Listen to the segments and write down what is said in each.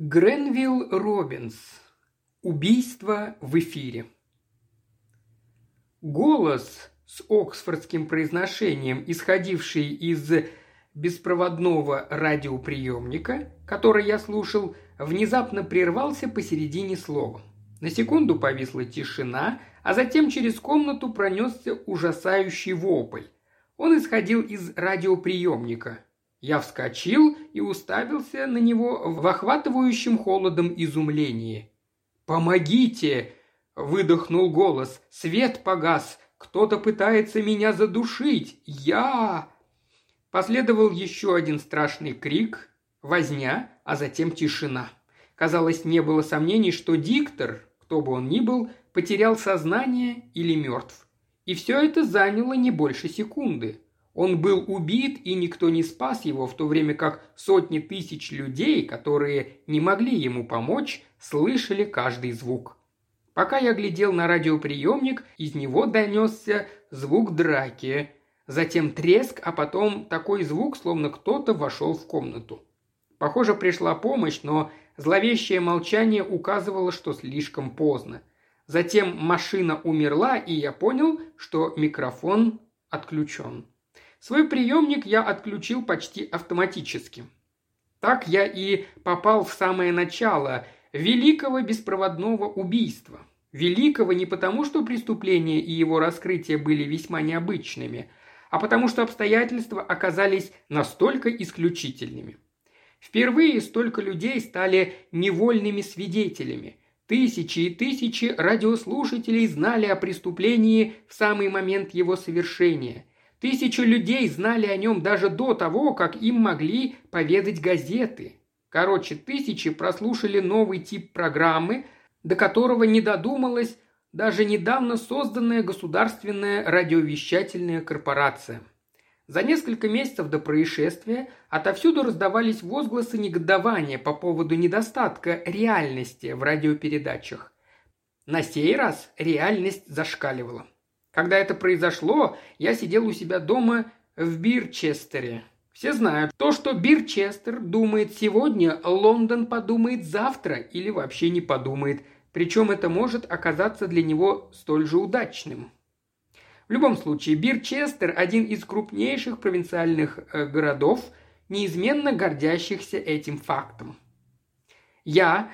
Гренвилл Робинс. Убийство в эфире. Голос с оксфордским произношением, исходивший из беспроводного радиоприемника, который я слушал, внезапно прервался посередине слова. На секунду повисла тишина, а затем через комнату пронесся ужасающий вопль. Он исходил из радиоприемника. Я вскочил и уставился на него в охватывающем холодом изумлении. «Помогите!» – выдохнул голос. «Свет погас! Кто-то пытается меня задушить! Я!» Последовал еще один страшный крик, возня, а затем тишина. Казалось, не было сомнений, что диктор, кто бы он ни был, потерял сознание или мертв. И все это заняло не больше секунды. Он был убит, и никто не спас его, в то время как сотни тысяч людей, которые не могли ему помочь, слышали каждый звук. Пока я глядел на радиоприемник, из него донесся звук драки, затем треск, а потом такой звук, словно кто-то вошел в комнату. Похоже, пришла помощь, но зловещее молчание указывало, что слишком поздно. Затем машина умерла, и я понял, что микрофон отключен. Свой приемник я отключил почти автоматически. Так я и попал в самое начало великого беспроводного убийства. Великого не потому, что преступление и его раскрытие были весьма необычными, а потому что обстоятельства оказались настолько исключительными. Впервые столько людей стали невольными свидетелями. Тысячи и тысячи радиослушателей знали о преступлении в самый момент его совершения – Тысячи людей знали о нем даже до того, как им могли поведать газеты. Короче, тысячи прослушали новый тип программы, до которого не додумалась даже недавно созданная государственная радиовещательная корпорация. За несколько месяцев до происшествия отовсюду раздавались возгласы негодования по поводу недостатка реальности в радиопередачах. На сей раз реальность зашкаливала. Когда это произошло, я сидел у себя дома в Бирчестере. Все знают, то, что Бирчестер думает сегодня, Лондон подумает завтра или вообще не подумает. Причем это может оказаться для него столь же удачным. В любом случае, Бирчестер – один из крупнейших провинциальных э, городов, неизменно гордящихся этим фактом. Я,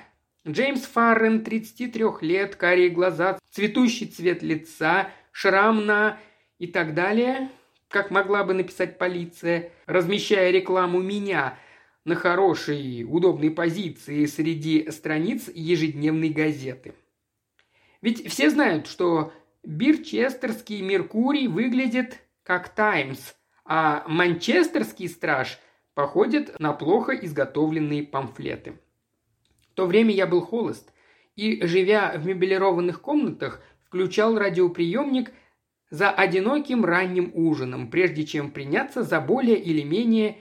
Джеймс Фаррен, 33 лет, карие глаза, цветущий цвет лица – шрам на и так далее, как могла бы написать полиция, размещая рекламу меня на хорошей, удобной позиции среди страниц ежедневной газеты. Ведь все знают, что Бирчестерский Меркурий выглядит как Таймс, а Манчестерский Страж походит на плохо изготовленные памфлеты. В то время я был холост, и, живя в мебелированных комнатах, включал радиоприемник за одиноким ранним ужином, прежде чем приняться за более или менее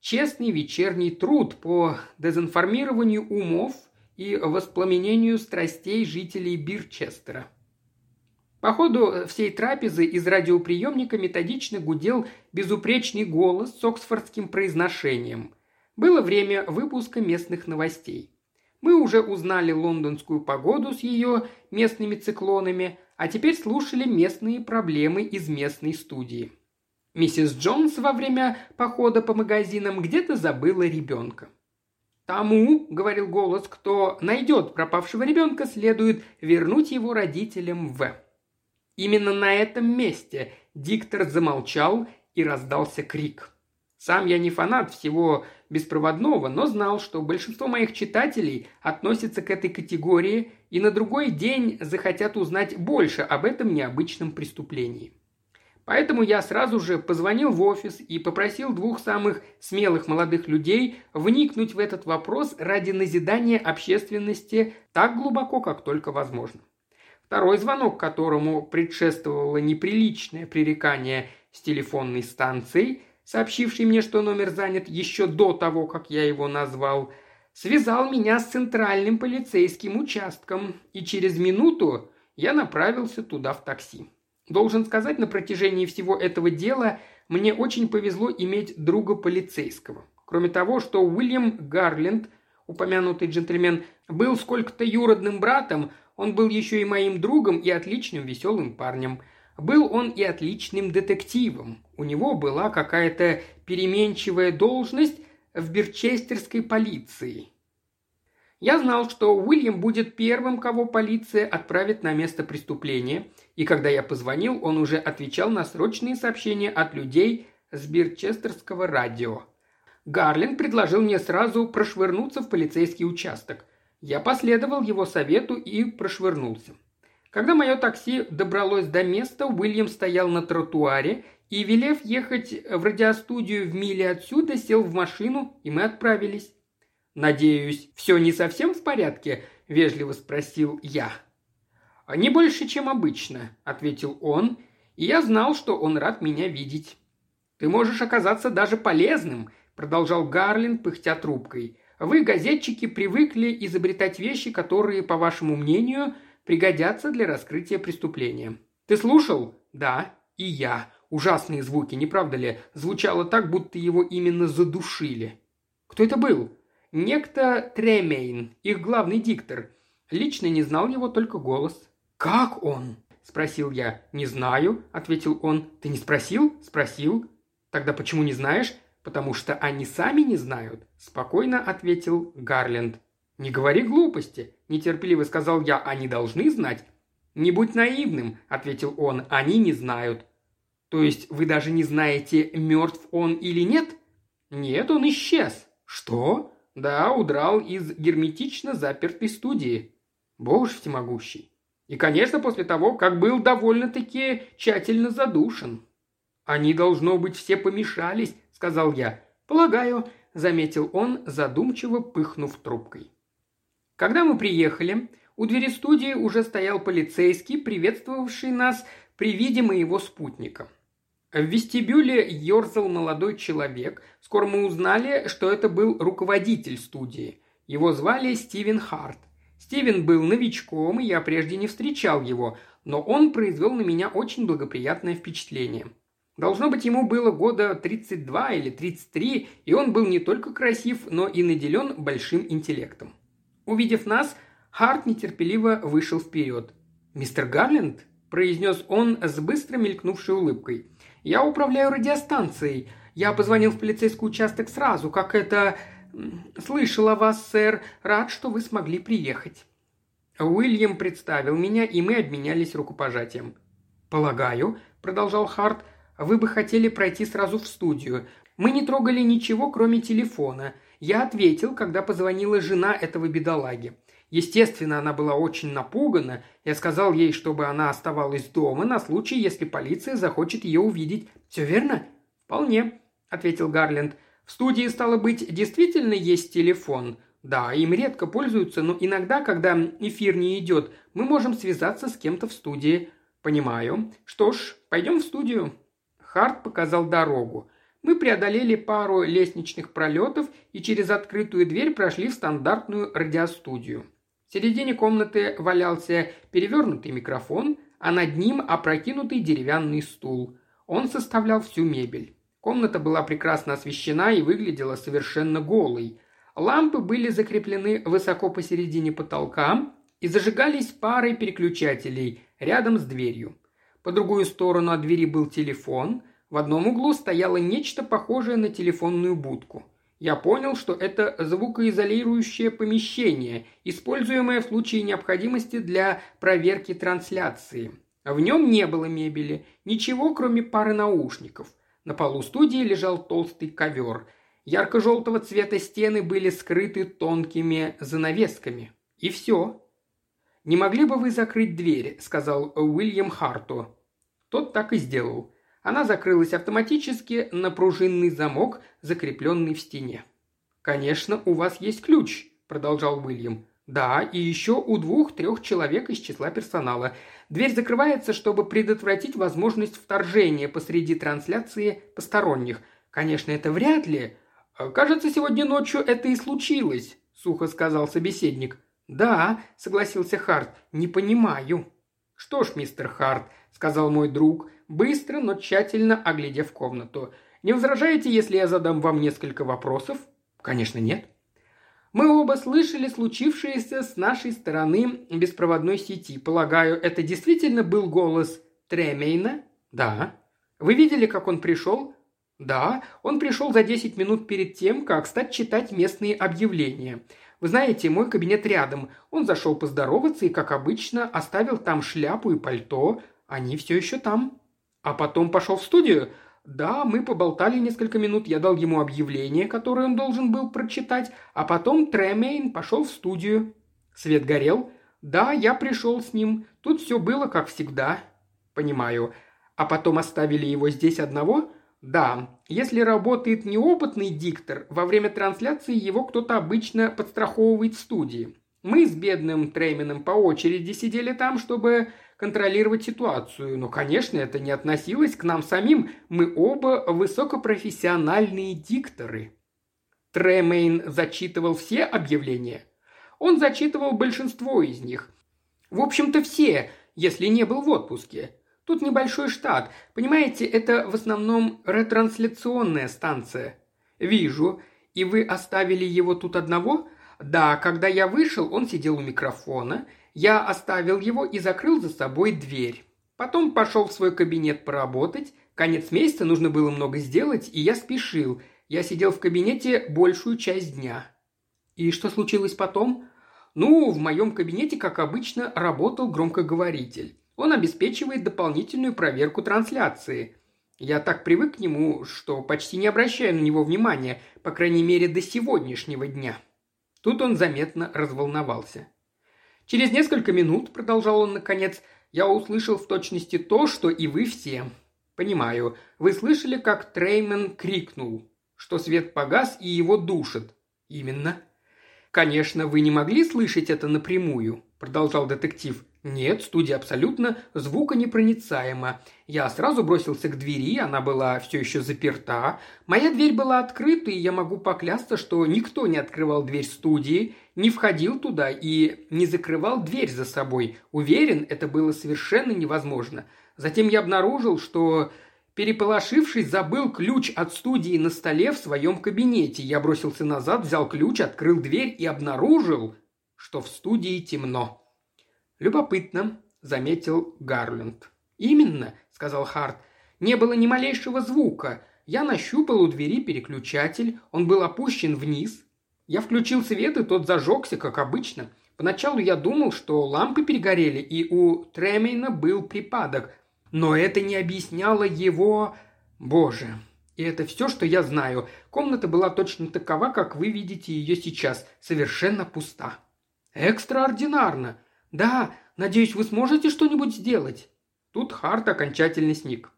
честный вечерний труд по дезинформированию умов и воспламенению страстей жителей Бирчестера. По ходу всей трапезы из радиоприемника методично гудел безупречный голос с оксфордским произношением. Было время выпуска местных новостей. Мы уже узнали лондонскую погоду с ее местными циклонами, а теперь слушали местные проблемы из местной студии. Миссис Джонс во время похода по магазинам где-то забыла ребенка. «Тому, — говорил голос, — кто найдет пропавшего ребенка, следует вернуть его родителям в...» Именно на этом месте диктор замолчал и раздался крик – сам я не фанат всего беспроводного, но знал, что большинство моих читателей относятся к этой категории и на другой день захотят узнать больше об этом необычном преступлении. Поэтому я сразу же позвонил в офис и попросил двух самых смелых молодых людей вникнуть в этот вопрос ради назидания общественности так глубоко, как только возможно. Второй звонок, которому предшествовало неприличное пререкание с телефонной станцией – сообщивший мне, что номер занят еще до того, как я его назвал, связал меня с центральным полицейским участком, и через минуту я направился туда в такси. Должен сказать, на протяжении всего этого дела мне очень повезло иметь друга полицейского. Кроме того, что Уильям Гарленд упомянутый джентльмен, был сколько-то юродным братом, он был еще и моим другом и отличным веселым парнем. Был он и отличным детективом. У него была какая-то переменчивая должность в Бирчестерской полиции. Я знал, что Уильям будет первым, кого полиция отправит на место преступления, и когда я позвонил, он уже отвечал на срочные сообщения от людей с Бирчестерского радио. Гарлин предложил мне сразу прошвырнуться в полицейский участок. Я последовал его совету и прошвырнулся. Когда мое такси добралось до места, Уильям стоял на тротуаре и, велев ехать в радиостудию в миле отсюда, сел в машину, и мы отправились. «Надеюсь, все не совсем в порядке?» – вежливо спросил я. «Не больше, чем обычно», – ответил он, и я знал, что он рад меня видеть. «Ты можешь оказаться даже полезным», – продолжал Гарлин, пыхтя трубкой. «Вы, газетчики, привыкли изобретать вещи, которые, по вашему мнению, пригодятся для раскрытия преступления. Ты слушал? Да, и я. Ужасные звуки, не правда ли? Звучало так, будто его именно задушили. Кто это был? Некто Тремейн, их главный диктор. Лично не знал его только голос. «Как он?» – спросил я. «Не знаю», – ответил он. «Ты не спросил?» – спросил. «Тогда почему не знаешь?» «Потому что они сами не знают», – спокойно ответил Гарленд. «Не говори глупости», – нетерпеливо сказал я. «Они должны знать». «Не будь наивным», – ответил он. «Они не знают». «То есть вы даже не знаете, мертв он или нет?» «Нет, он исчез». «Что?» Да, удрал из герметично запертой студии. Боже всемогущий. И, конечно, после того, как был довольно-таки тщательно задушен. «Они, должно быть, все помешались», — сказал я. «Полагаю», — заметил он, задумчиво пыхнув трубкой. Когда мы приехали, у двери студии уже стоял полицейский, приветствовавший нас при виде моего спутника. В вестибюле ерзал молодой человек. Скоро мы узнали, что это был руководитель студии. Его звали Стивен Харт. Стивен был новичком, и я прежде не встречал его, но он произвел на меня очень благоприятное впечатление. Должно быть, ему было года 32 или 33, и он был не только красив, но и наделен большим интеллектом. Увидев нас, Харт нетерпеливо вышел вперед. «Мистер Гарленд?» – произнес он с быстро мелькнувшей улыбкой. Я управляю радиостанцией. Я позвонил в полицейский участок сразу, как это... Слышал о вас, сэр. Рад, что вы смогли приехать». Уильям представил меня, и мы обменялись рукопожатием. «Полагаю», — продолжал Харт, — «вы бы хотели пройти сразу в студию. Мы не трогали ничего, кроме телефона. Я ответил, когда позвонила жена этого бедолаги. Естественно, она была очень напугана. Я сказал ей, чтобы она оставалась дома на случай, если полиция захочет ее увидеть. Все верно? Вполне, ответил Гарленд. В студии, стало быть, действительно есть телефон. Да, им редко пользуются, но иногда, когда эфир не идет, мы можем связаться с кем-то в студии. Понимаю. Что ж, пойдем в студию. Харт показал дорогу. Мы преодолели пару лестничных пролетов и через открытую дверь прошли в стандартную радиостудию. В середине комнаты валялся перевернутый микрофон, а над ним опрокинутый деревянный стул. Он составлял всю мебель. Комната была прекрасно освещена и выглядела совершенно голой. Лампы были закреплены высоко посередине потолка и зажигались парой переключателей рядом с дверью. По другую сторону от двери был телефон, в одном углу стояло нечто похожее на телефонную будку – я понял, что это звукоизолирующее помещение, используемое в случае необходимости для проверки трансляции. В нем не было мебели, ничего, кроме пары наушников. На полу студии лежал толстый ковер. Ярко-желтого цвета стены были скрыты тонкими занавесками. И все. «Не могли бы вы закрыть дверь?» – сказал Уильям Харту. Тот так и сделал. Она закрылась автоматически на пружинный замок, закрепленный в стене. «Конечно, у вас есть ключ», – продолжал Уильям. «Да, и еще у двух-трех человек из числа персонала. Дверь закрывается, чтобы предотвратить возможность вторжения посреди трансляции посторонних. Конечно, это вряд ли. Кажется, сегодня ночью это и случилось», – сухо сказал собеседник. «Да», – согласился Харт, – «не понимаю». «Что ж, мистер Харт», – сказал мой друг, быстро, но тщательно оглядев комнату. «Не возражаете, если я задам вам несколько вопросов?» «Конечно, нет». Мы оба слышали случившееся с нашей стороны беспроводной сети. Полагаю, это действительно был голос Тремейна? Да. Вы видели, как он пришел? Да, он пришел за 10 минут перед тем, как стать читать местные объявления. Вы знаете, мой кабинет рядом. Он зашел поздороваться и, как обычно, оставил там шляпу и пальто. Они все еще там. А потом пошел в студию. Да, мы поболтали несколько минут, я дал ему объявление, которое он должен был прочитать, а потом Тремейн пошел в студию. Свет горел. Да, я пришел с ним. Тут все было как всегда. Понимаю. А потом оставили его здесь одного? Да, если работает неопытный диктор, во время трансляции его кто-то обычно подстраховывает в студии. Мы с бедным Трейменом по очереди сидели там, чтобы контролировать ситуацию, но, конечно, это не относилось к нам самим. Мы оба высокопрофессиональные дикторы. Тремейн зачитывал все объявления. Он зачитывал большинство из них. В общем-то, все, если не был в отпуске. Тут небольшой штат. Понимаете, это в основном ретрансляционная станция. Вижу. И вы оставили его тут одного? Да, когда я вышел, он сидел у микрофона. Я оставил его и закрыл за собой дверь. Потом пошел в свой кабинет поработать. Конец месяца нужно было много сделать, и я спешил. Я сидел в кабинете большую часть дня. И что случилось потом? Ну, в моем кабинете, как обычно, работал громкоговоритель. Он обеспечивает дополнительную проверку трансляции. Я так привык к нему, что почти не обращаю на него внимания, по крайней мере, до сегодняшнего дня. Тут он заметно разволновался. Через несколько минут, продолжал он наконец, я услышал в точности то, что и вы все. Понимаю, вы слышали, как Треймен крикнул, что свет погас и его душит. Именно. Конечно, вы не могли слышать это напрямую, продолжал детектив. «Нет, студия абсолютно звуконепроницаема. Я сразу бросился к двери, она была все еще заперта. Моя дверь была открыта, и я могу поклясться, что никто не открывал дверь студии, не входил туда и не закрывал дверь за собой. Уверен, это было совершенно невозможно. Затем я обнаружил, что Переполошившись, забыл ключ от студии на столе в своем кабинете. Я бросился назад, взял ключ, открыл дверь и обнаружил, что в студии темно. «Любопытно», – заметил Гарленд. «Именно», – сказал Харт. «Не было ни малейшего звука. Я нащупал у двери переключатель, он был опущен вниз. Я включил свет, и тот зажегся, как обычно. Поначалу я думал, что лампы перегорели, и у Тремейна был припадок. Но это не объясняло его... Боже, и это все, что я знаю. Комната была точно такова, как вы видите ее сейчас, совершенно пуста. Экстраординарно. «Да, надеюсь, вы сможете что-нибудь сделать?» Тут Харт окончательно сник.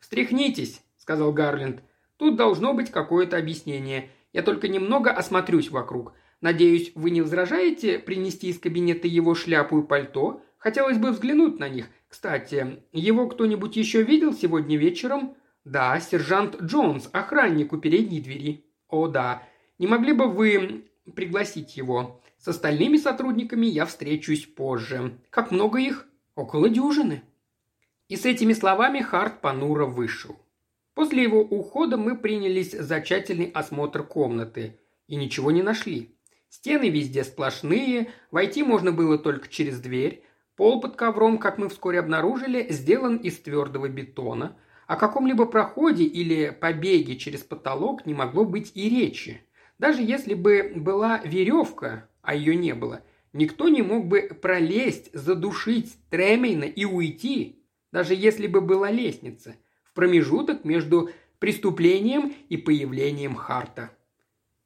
«Встряхнитесь», — сказал Гарленд. «Тут должно быть какое-то объяснение. Я только немного осмотрюсь вокруг. Надеюсь, вы не возражаете принести из кабинета его шляпу и пальто? Хотелось бы взглянуть на них. Кстати, его кто-нибудь еще видел сегодня вечером?» «Да, сержант Джонс, охранник у передней двери». «О, да. Не могли бы вы пригласить его? С остальными сотрудниками я встречусь позже. Как много их? Около дюжины». И с этими словами Харт понуро вышел. После его ухода мы принялись за тщательный осмотр комнаты и ничего не нашли. Стены везде сплошные, войти можно было только через дверь. Пол под ковром, как мы вскоре обнаружили, сделан из твердого бетона. О каком-либо проходе или побеге через потолок не могло быть и речи. Даже если бы была веревка, а ее не было, никто не мог бы пролезть, задушить Тремейна и уйти, даже если бы была лестница, в промежуток между преступлением и появлением Харта.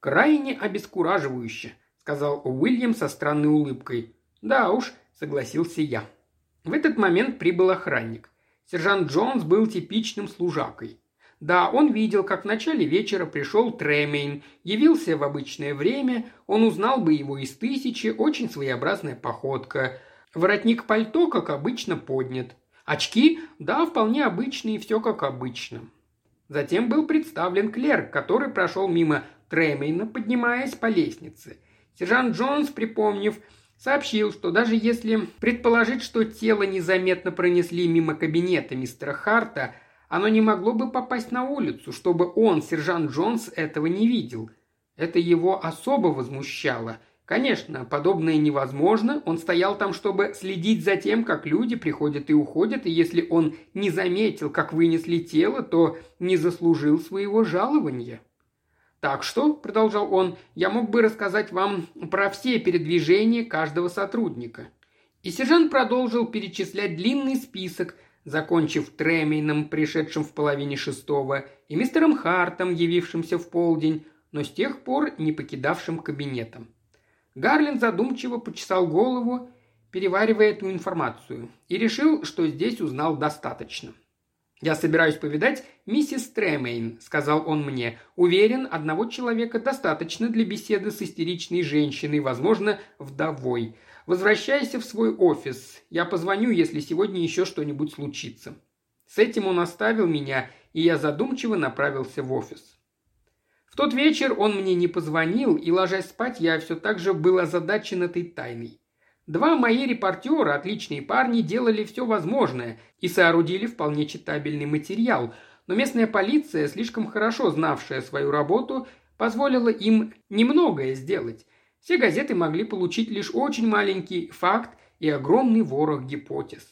«Крайне обескураживающе», — сказал Уильям со странной улыбкой. «Да уж», — согласился я. В этот момент прибыл охранник. Сержант Джонс был типичным служакой. Да, он видел, как в начале вечера пришел Тремейн, явился в обычное время, он узнал бы его из тысячи, очень своеобразная походка. Воротник пальто, как обычно, поднят. Очки, да, вполне обычные, все как обычно. Затем был представлен клерк, который прошел мимо Тремейна, поднимаясь по лестнице. Сержант Джонс, припомнив, сообщил, что даже если предположить, что тело незаметно пронесли мимо кабинета мистера Харта – оно не могло бы попасть на улицу, чтобы он, сержант Джонс, этого не видел. Это его особо возмущало. Конечно, подобное невозможно. Он стоял там, чтобы следить за тем, как люди приходят и уходят, и если он не заметил, как вынесли тело, то не заслужил своего жалования. Так что, продолжал он, я мог бы рассказать вам про все передвижения каждого сотрудника. И сержант продолжил перечислять длинный список, закончив Тремейном, пришедшим в половине шестого, и мистером Хартом, явившимся в полдень, но с тех пор не покидавшим кабинетом. Гарлин задумчиво почесал голову, переваривая эту информацию, и решил, что здесь узнал достаточно. «Я собираюсь повидать миссис Тремейн», — сказал он мне. «Уверен, одного человека достаточно для беседы с истеричной женщиной, возможно, вдовой. Возвращайся в свой офис. Я позвоню, если сегодня еще что-нибудь случится». С этим он оставил меня, и я задумчиво направился в офис. В тот вечер он мне не позвонил, и, ложась спать, я все так же был озадачен этой тайной. Два мои репортера, отличные парни, делали все возможное и соорудили вполне читабельный материал, но местная полиция, слишком хорошо знавшая свою работу, позволила им немногое сделать. Все газеты могли получить лишь очень маленький факт и огромный ворох гипотез.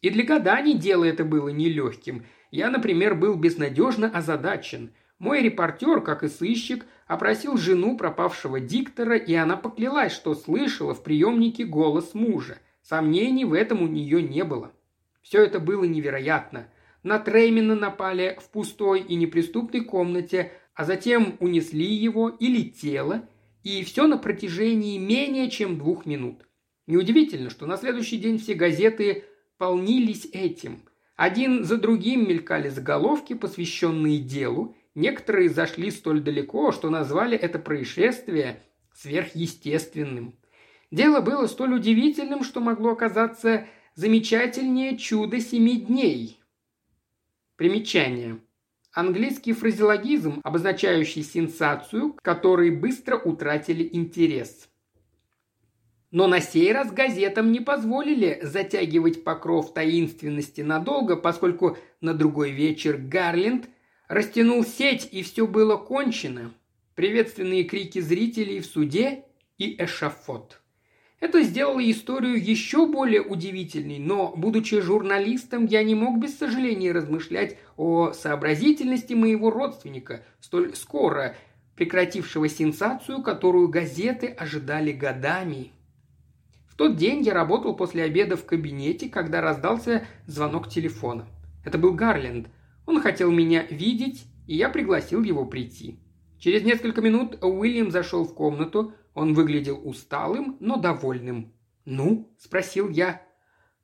И для гаданий дело это было нелегким. Я, например, был безнадежно озадачен – мой репортер, как и сыщик, опросил жену пропавшего диктора, и она поклялась, что слышала в приемнике голос мужа. Сомнений в этом у нее не было. Все это было невероятно. На Треймина напали в пустой и неприступной комнате, а затем унесли его или тело, и все на протяжении менее чем двух минут. Неудивительно, что на следующий день все газеты полнились этим. Один за другим мелькали заголовки, посвященные делу, Некоторые зашли столь далеко, что назвали это происшествие сверхъестественным. Дело было столь удивительным, что могло оказаться замечательнее чудо семи дней. Примечание. Английский фразеологизм, обозначающий сенсацию, которой быстро утратили интерес. Но на сей раз газетам не позволили затягивать покров таинственности надолго, поскольку на другой вечер Гарленд Растянул сеть, и все было кончено. Приветственные крики зрителей в суде и эшафот. Это сделало историю еще более удивительной, но, будучи журналистом, я не мог без сожаления размышлять о сообразительности моего родственника, столь скоро прекратившего сенсацию, которую газеты ожидали годами. В тот день я работал после обеда в кабинете, когда раздался звонок телефона. Это был Гарленд – он хотел меня видеть, и я пригласил его прийти. Через несколько минут Уильям зашел в комнату. Он выглядел усталым, но довольным. «Ну?» – спросил я.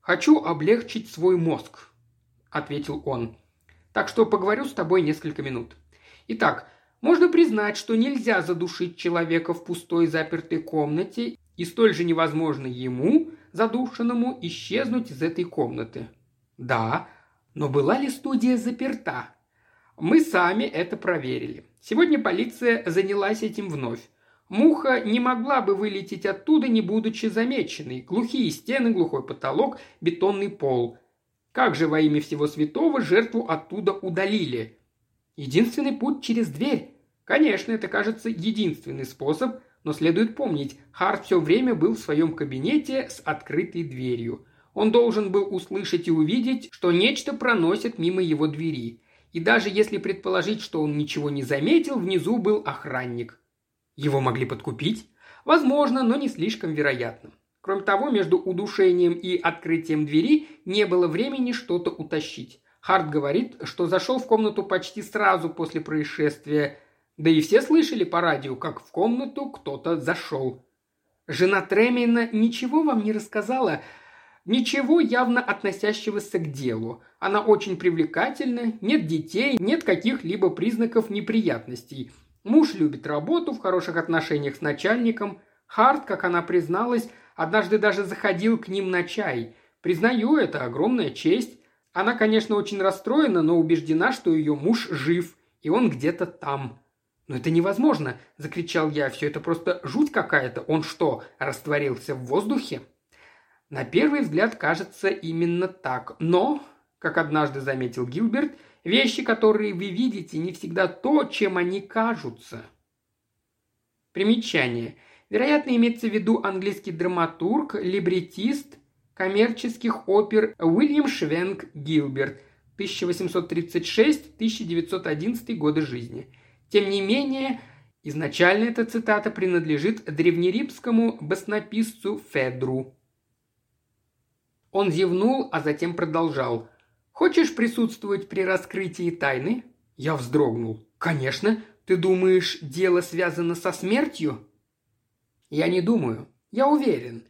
«Хочу облегчить свой мозг», – ответил он. «Так что поговорю с тобой несколько минут. Итак, можно признать, что нельзя задушить человека в пустой запертой комнате, и столь же невозможно ему, задушенному, исчезнуть из этой комнаты. Да, но была ли студия заперта? Мы сами это проверили. Сегодня полиция занялась этим вновь. Муха не могла бы вылететь оттуда, не будучи замеченной. Глухие стены, глухой потолок, бетонный пол. Как же во имя всего святого жертву оттуда удалили? Единственный путь через дверь. Конечно, это кажется единственный способ, но следует помнить, Харт все время был в своем кабинете с открытой дверью. Он должен был услышать и увидеть, что нечто проносит мимо его двери. И даже если предположить, что он ничего не заметил, внизу был охранник. Его могли подкупить? Возможно, но не слишком вероятно. Кроме того, между удушением и открытием двери не было времени что-то утащить. Харт говорит, что зашел в комнату почти сразу после происшествия. Да и все слышали по радио, как в комнату кто-то зашел. Жена Тремейна ничего вам не рассказала Ничего явно относящегося к делу. Она очень привлекательна, нет детей, нет каких-либо признаков неприятностей. Муж любит работу, в хороших отношениях с начальником. Харт, как она призналась, однажды даже заходил к ним на чай. Признаю, это огромная честь. Она, конечно, очень расстроена, но убеждена, что ее муж жив, и он где-то там. «Но это невозможно!» – закричал я. «Все это просто жуть какая-то! Он что, растворился в воздухе?» На первый взгляд кажется именно так. Но, как однажды заметил Гилберт, вещи, которые вы видите, не всегда то, чем они кажутся. Примечание. Вероятно, имеется в виду английский драматург, либретист коммерческих опер Уильям Швенк Гилберт, 1836-1911 годы жизни. Тем не менее, изначально эта цитата принадлежит древнеримскому баснописцу Федру. Он зевнул, а затем продолжал. «Хочешь присутствовать при раскрытии тайны?» Я вздрогнул. «Конечно. Ты думаешь, дело связано со смертью?» «Я не думаю. Я уверен.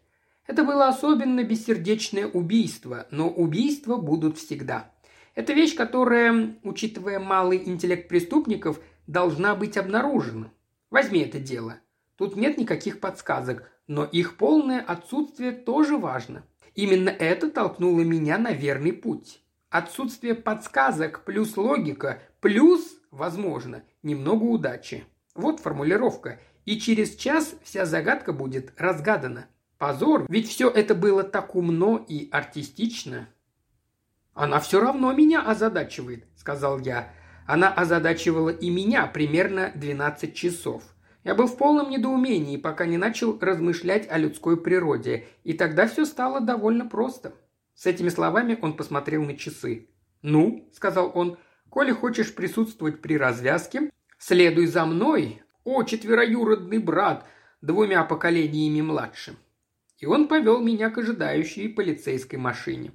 Это было особенно бессердечное убийство, но убийства будут всегда. Это вещь, которая, учитывая малый интеллект преступников, должна быть обнаружена. Возьми это дело. Тут нет никаких подсказок, но их полное отсутствие тоже важно. Именно это толкнуло меня на верный путь. Отсутствие подсказок плюс логика плюс, возможно, немного удачи. Вот формулировка. И через час вся загадка будет разгадана. Позор, ведь все это было так умно и артистично. «Она все равно меня озадачивает», — сказал я. Она озадачивала и меня примерно 12 часов. Я был в полном недоумении, пока не начал размышлять о людской природе, и тогда все стало довольно просто. С этими словами он посмотрел на часы. «Ну», — сказал он, — «коли хочешь присутствовать при развязке, следуй за мной, о, четвероюродный брат, двумя поколениями младше». И он повел меня к ожидающей полицейской машине.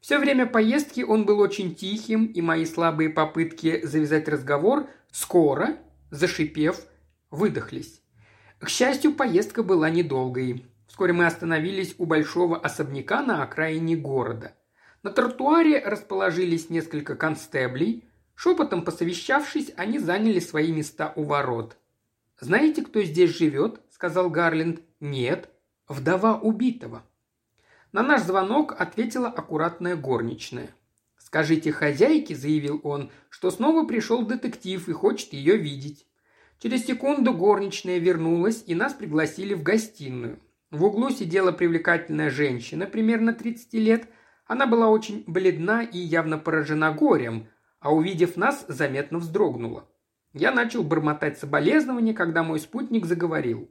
Все время поездки он был очень тихим, и мои слабые попытки завязать разговор скоро, зашипев, выдохлись. К счастью, поездка была недолгой. Вскоре мы остановились у большого особняка на окраине города. На тротуаре расположились несколько констеблей. Шепотом посовещавшись, они заняли свои места у ворот. «Знаете, кто здесь живет?» – сказал Гарленд. «Нет. Вдова убитого». На наш звонок ответила аккуратная горничная. «Скажите хозяйке», – заявил он, – «что снова пришел детектив и хочет ее видеть». Через секунду горничная вернулась, и нас пригласили в гостиную. В углу сидела привлекательная женщина, примерно 30 лет. Она была очень бледна и явно поражена горем, а увидев нас, заметно вздрогнула. Я начал бормотать соболезнования, когда мой спутник заговорил.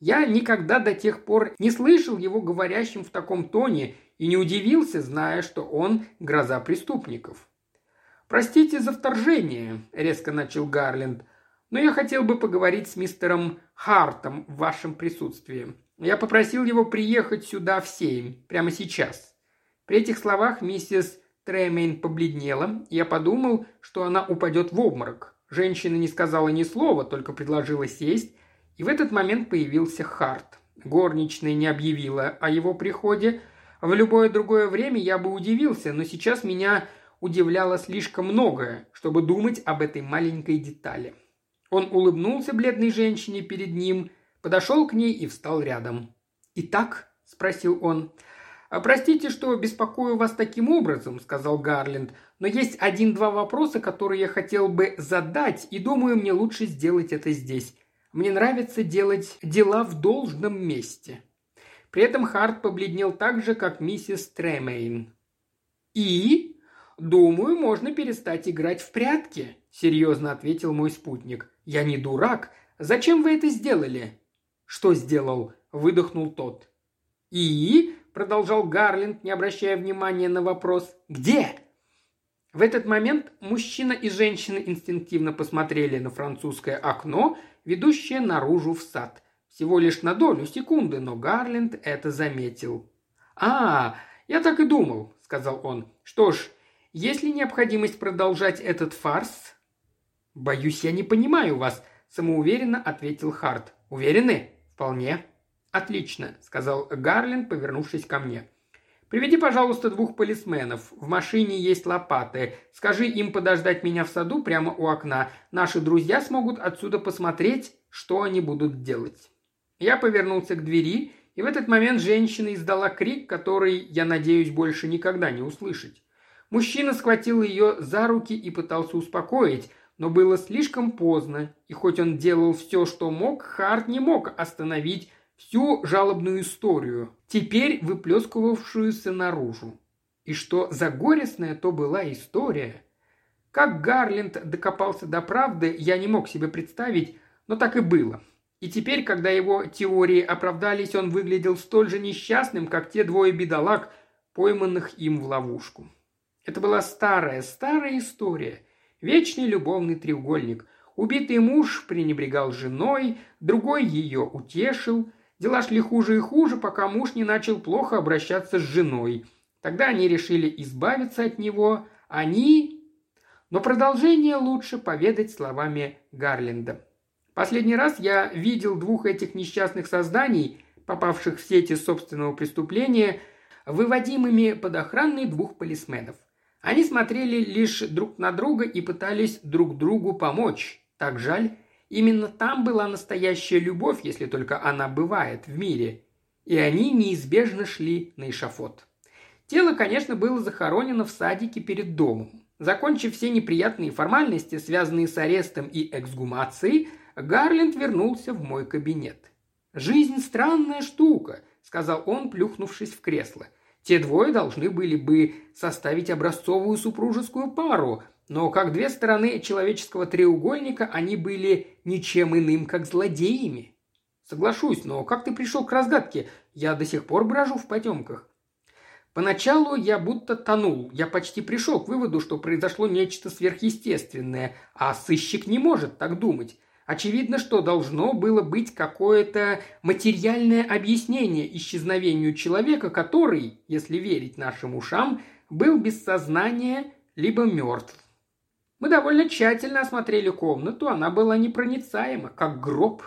Я никогда до тех пор не слышал его говорящим в таком тоне и не удивился, зная, что он гроза преступников. «Простите за вторжение», – резко начал Гарленд, – «но я хотел бы поговорить с мистером Хартом в вашем присутствии. Я попросил его приехать сюда в семь, прямо сейчас». При этих словах миссис Тремейн побледнела, я подумал, что она упадет в обморок. Женщина не сказала ни слова, только предложила сесть, и в этот момент появился Харт. Горничная не объявила о его приходе. В любое другое время я бы удивился, но сейчас меня удивляло слишком многое, чтобы думать об этой маленькой детали. Он улыбнулся бледной женщине перед ним, подошел к ней и встал рядом. «Итак?» – спросил он. «А «Простите, что беспокою вас таким образом», – сказал Гарленд, «но есть один-два вопроса, которые я хотел бы задать, и думаю, мне лучше сделать это здесь. Мне нравится делать дела в должном месте». При этом Харт побледнел так же, как миссис Тремейн. «И? Думаю, можно перестать играть в прятки», – серьезно ответил мой спутник. «Я не дурак. Зачем вы это сделали?» «Что сделал?» – выдохнул тот. «И?» – продолжал Гарленд, не обращая внимания на вопрос. «Где?» В этот момент мужчина и женщина инстинктивно посмотрели на французское окно – ведущая наружу в сад. Всего лишь на долю секунды, но Гарленд это заметил. «А, я так и думал», — сказал он. «Что ж, есть ли необходимость продолжать этот фарс?» «Боюсь, я не понимаю вас», — самоуверенно ответил Харт. «Уверены?» «Вполне». «Отлично», — сказал Гарленд, повернувшись ко мне. Приведи, пожалуйста, двух полисменов. В машине есть лопаты. Скажи им подождать меня в саду прямо у окна. Наши друзья смогут отсюда посмотреть, что они будут делать». Я повернулся к двери, и в этот момент женщина издала крик, который, я надеюсь, больше никогда не услышать. Мужчина схватил ее за руки и пытался успокоить, но было слишком поздно, и хоть он делал все, что мог, Харт не мог остановить всю жалобную историю, теперь выплескивавшуюся наружу. И что за горестная то была история. Как Гарленд докопался до правды, я не мог себе представить, но так и было. И теперь, когда его теории оправдались, он выглядел столь же несчастным, как те двое бедолаг, пойманных им в ловушку. Это была старая, старая история. Вечный любовный треугольник. Убитый муж пренебрегал женой, другой ее утешил. Дела шли хуже и хуже, пока муж не начал плохо обращаться с женой. Тогда они решили избавиться от него. Они... Но продолжение лучше поведать словами Гарленда. Последний раз я видел двух этих несчастных созданий, попавших в сети собственного преступления, выводимыми под охраной двух полисменов. Они смотрели лишь друг на друга и пытались друг другу помочь. Так жаль. Именно там была настоящая любовь, если только она бывает в мире. И они неизбежно шли на эшафот. Тело, конечно, было захоронено в садике перед домом. Закончив все неприятные формальности, связанные с арестом и эксгумацией, Гарленд вернулся в мой кабинет. «Жизнь – странная штука», – сказал он, плюхнувшись в кресло. «Те двое должны были бы составить образцовую супружескую пару, но как две стороны человеческого треугольника они были ничем иным, как злодеями. Соглашусь, но как ты пришел к разгадке? Я до сих пор брожу в потемках. Поначалу я будто тонул. Я почти пришел к выводу, что произошло нечто сверхъестественное, а сыщик не может так думать. Очевидно, что должно было быть какое-то материальное объяснение исчезновению человека, который, если верить нашим ушам, был без сознания либо мертв. Мы довольно тщательно осмотрели комнату, она была непроницаема, как гроб.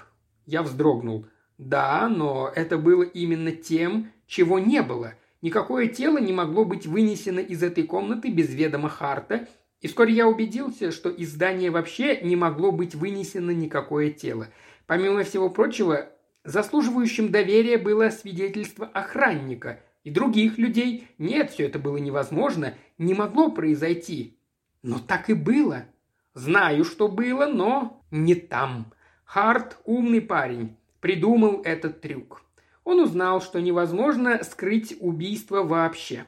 Я вздрогнул. Да, но это было именно тем, чего не было. Никакое тело не могло быть вынесено из этой комнаты без ведома Харта, и вскоре я убедился, что из здания вообще не могло быть вынесено никакое тело. Помимо всего прочего, заслуживающим доверия было свидетельство охранника и других людей. Нет, все это было невозможно, не могло произойти. Но так и было. Знаю, что было, но не там. Харт, умный парень, придумал этот трюк. Он узнал, что невозможно скрыть убийство вообще.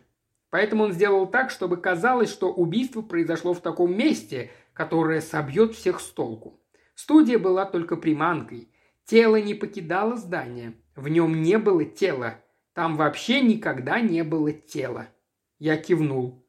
Поэтому он сделал так, чтобы казалось, что убийство произошло в таком месте, которое собьет всех с толку. Студия была только приманкой. Тело не покидало здание. В нем не было тела. Там вообще никогда не было тела. Я кивнул.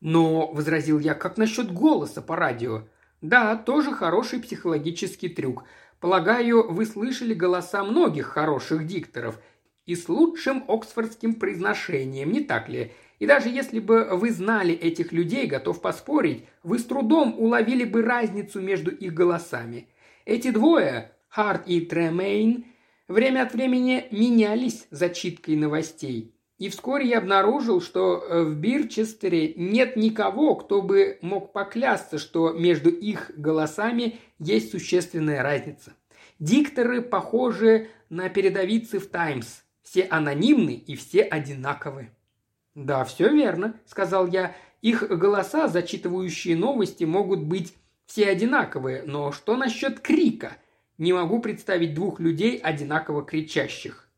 «Но», — возразил я, — «как насчет голоса по радио?» «Да, тоже хороший психологический трюк. Полагаю, вы слышали голоса многих хороших дикторов и с лучшим оксфордским произношением, не так ли? И даже если бы вы знали этих людей, готов поспорить, вы с трудом уловили бы разницу между их голосами. Эти двое, Харт и Тремейн, время от времени менялись зачиткой новостей. И вскоре я обнаружил, что э, в Бирчестере нет никого, кто бы мог поклясться, что между их голосами есть существенная разница. Дикторы похожи на передовицы в «Таймс». Все анонимны и все одинаковы. «Да, все верно», — сказал я. «Их голоса, зачитывающие новости, могут быть все одинаковые, но что насчет крика? Не могу представить двух людей, одинаково кричащих».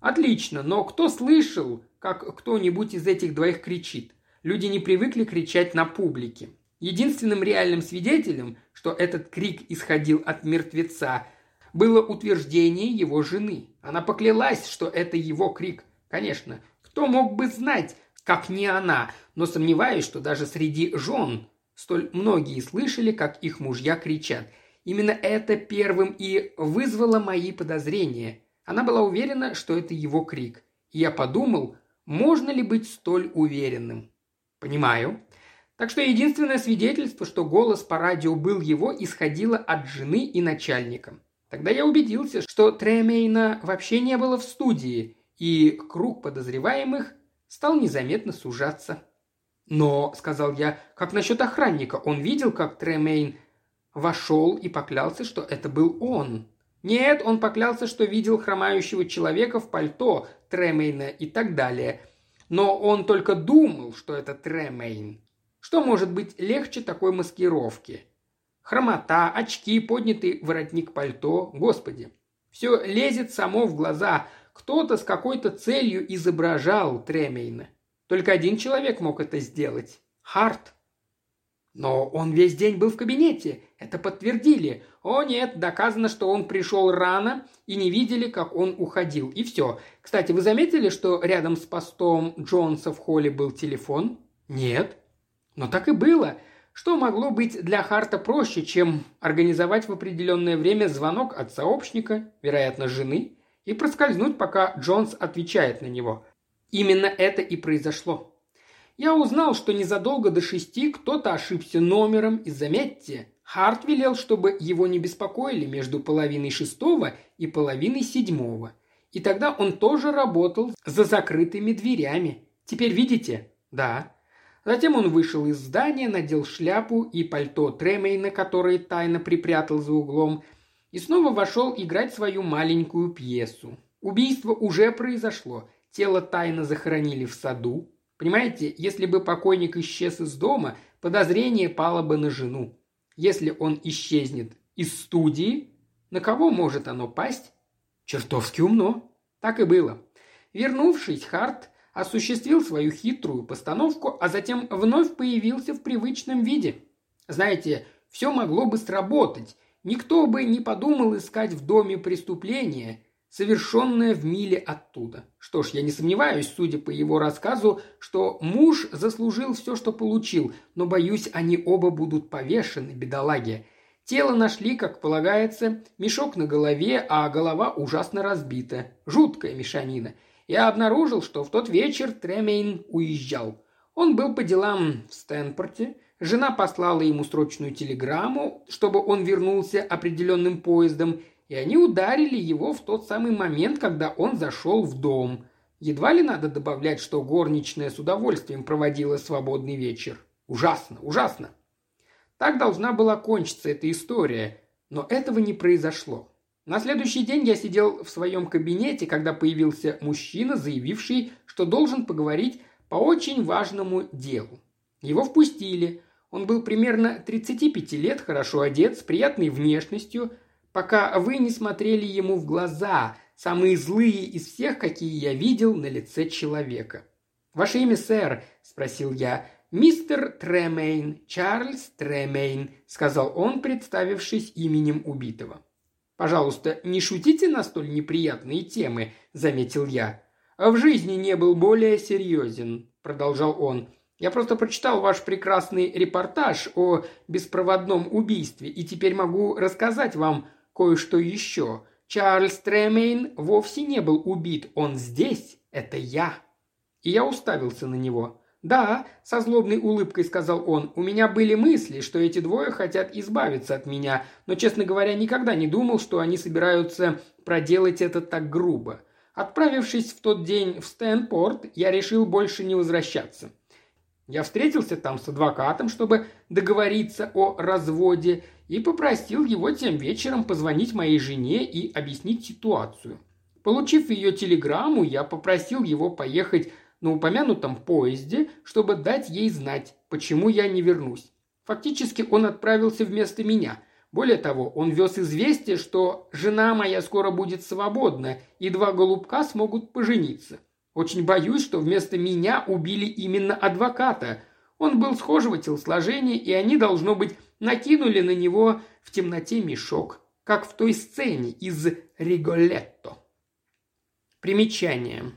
Отлично, но кто слышал, как кто-нибудь из этих двоих кричит? Люди не привыкли кричать на публике. Единственным реальным свидетелем, что этот крик исходил от мертвеца, было утверждение его жены. Она поклялась, что это его крик. Конечно, кто мог бы знать, как не она, но сомневаюсь, что даже среди жен столь многие слышали, как их мужья кричат. Именно это первым и вызвало мои подозрения – она была уверена, что это его крик. И я подумал, можно ли быть столь уверенным. Понимаю. Так что единственное свидетельство, что голос по радио был его, исходило от жены и начальника. Тогда я убедился, что Тремейна вообще не было в студии, и круг подозреваемых стал незаметно сужаться. «Но», — сказал я, — «как насчет охранника? Он видел, как Тремейн вошел и поклялся, что это был он». Нет, он поклялся, что видел хромающего человека в пальто Тремейна и так далее. Но он только думал, что это Тремейн. Что может быть легче такой маскировки? Хромота, очки, поднятый воротник пальто. Господи, все лезет само в глаза. Кто-то с какой-то целью изображал Тремейна. Только один человек мог это сделать. Харт. Но он весь день был в кабинете. Это подтвердили. О нет, доказано, что он пришел рано и не видели, как он уходил. И все. Кстати, вы заметили, что рядом с постом Джонса в холле был телефон? Нет. Но так и было. Что могло быть для Харта проще, чем организовать в определенное время звонок от сообщника, вероятно, жены, и проскользнуть, пока Джонс отвечает на него? Именно это и произошло. Я узнал, что незадолго до шести кто-то ошибся номером, и заметьте, Харт велел, чтобы его не беспокоили между половиной шестого и половиной седьмого. И тогда он тоже работал за закрытыми дверями. Теперь видите? Да. Затем он вышел из здания, надел шляпу и пальто Тремейна, которое тайно припрятал за углом, и снова вошел играть свою маленькую пьесу. Убийство уже произошло. Тело тайно захоронили в саду. Понимаете, если бы покойник исчез из дома, подозрение пало бы на жену. Если он исчезнет из студии, на кого может оно пасть? Чертовски умно. Так и было. Вернувшись, Харт осуществил свою хитрую постановку, а затем вновь появился в привычном виде. Знаете, все могло бы сработать. Никто бы не подумал искать в доме преступления, совершенное в миле оттуда. Что ж, я не сомневаюсь, судя по его рассказу, что муж заслужил все, что получил, но, боюсь, они оба будут повешены, бедолаги. Тело нашли, как полагается, мешок на голове, а голова ужасно разбита. Жуткая мешанина – я обнаружил, что в тот вечер Тремейн уезжал. Он был по делам в Стэнпорте, жена послала ему срочную телеграмму, чтобы он вернулся определенным поездом, и они ударили его в тот самый момент, когда он зашел в дом. Едва ли надо добавлять, что горничная с удовольствием проводила свободный вечер. Ужасно, ужасно. Так должна была кончиться эта история, но этого не произошло. На следующий день я сидел в своем кабинете, когда появился мужчина, заявивший, что должен поговорить по очень важному делу. Его впустили. Он был примерно 35 лет, хорошо одет, с приятной внешностью, пока вы не смотрели ему в глаза, самые злые из всех, какие я видел на лице человека. «Ваше имя, сэр?» – спросил я. «Мистер Тремейн, Чарльз Тремейн», – сказал он, представившись именем убитого. «Пожалуйста, не шутите на столь неприятные темы», – заметил я. «А в жизни не был более серьезен», – продолжал он. «Я просто прочитал ваш прекрасный репортаж о беспроводном убийстве, и теперь могу рассказать вам кое-что еще. Чарльз Тремейн вовсе не был убит, он здесь, это я». И я уставился на него. «Да», – со злобной улыбкой сказал он, – «у меня были мысли, что эти двое хотят избавиться от меня, но, честно говоря, никогда не думал, что они собираются проделать это так грубо. Отправившись в тот день в Стэнпорт, я решил больше не возвращаться. Я встретился там с адвокатом, чтобы договориться о разводе, и попросил его тем вечером позвонить моей жене и объяснить ситуацию. Получив ее телеграмму, я попросил его поехать на упомянутом поезде, чтобы дать ей знать, почему я не вернусь. Фактически он отправился вместо меня. Более того, он вез известие, что жена моя скоро будет свободна, и два голубка смогут пожениться. Очень боюсь, что вместо меня убили именно адвоката. Он был схожего телосложения, и они, должно быть, накинули на него в темноте мешок, как в той сцене из «Риголетто». Примечание.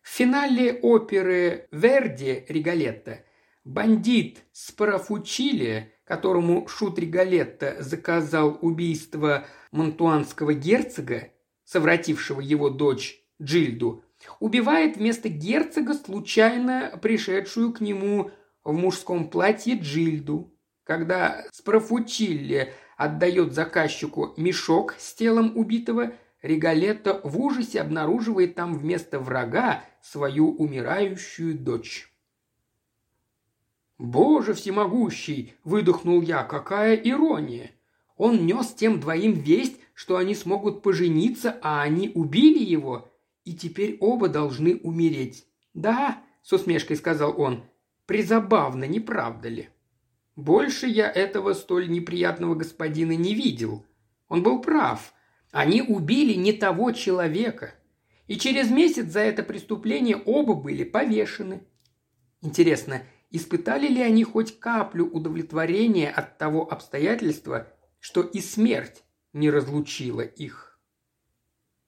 В финале оперы Верди «Риголетто» бандит Спарафучили, которому Шут Риголетто заказал убийство монтуанского герцога, совратившего его дочь Джильду, убивает вместо герцога случайно пришедшую к нему в мужском платье Джильду. Когда Спарафучилли отдает заказчику мешок с телом убитого – Ригалетто в ужасе обнаруживает там вместо врага свою умирающую дочь. «Боже всемогущий!» – выдохнул я. «Какая ирония!» Он нес тем двоим весть, что они смогут пожениться, а они убили его, и теперь оба должны умереть. «Да», – с усмешкой сказал он, – «призабавно, не правда ли?» Больше я этого столь неприятного господина не видел. Он был прав. Они убили не того человека. И через месяц за это преступление оба были повешены. Интересно, испытали ли они хоть каплю удовлетворения от того обстоятельства, что и смерть не разлучила их.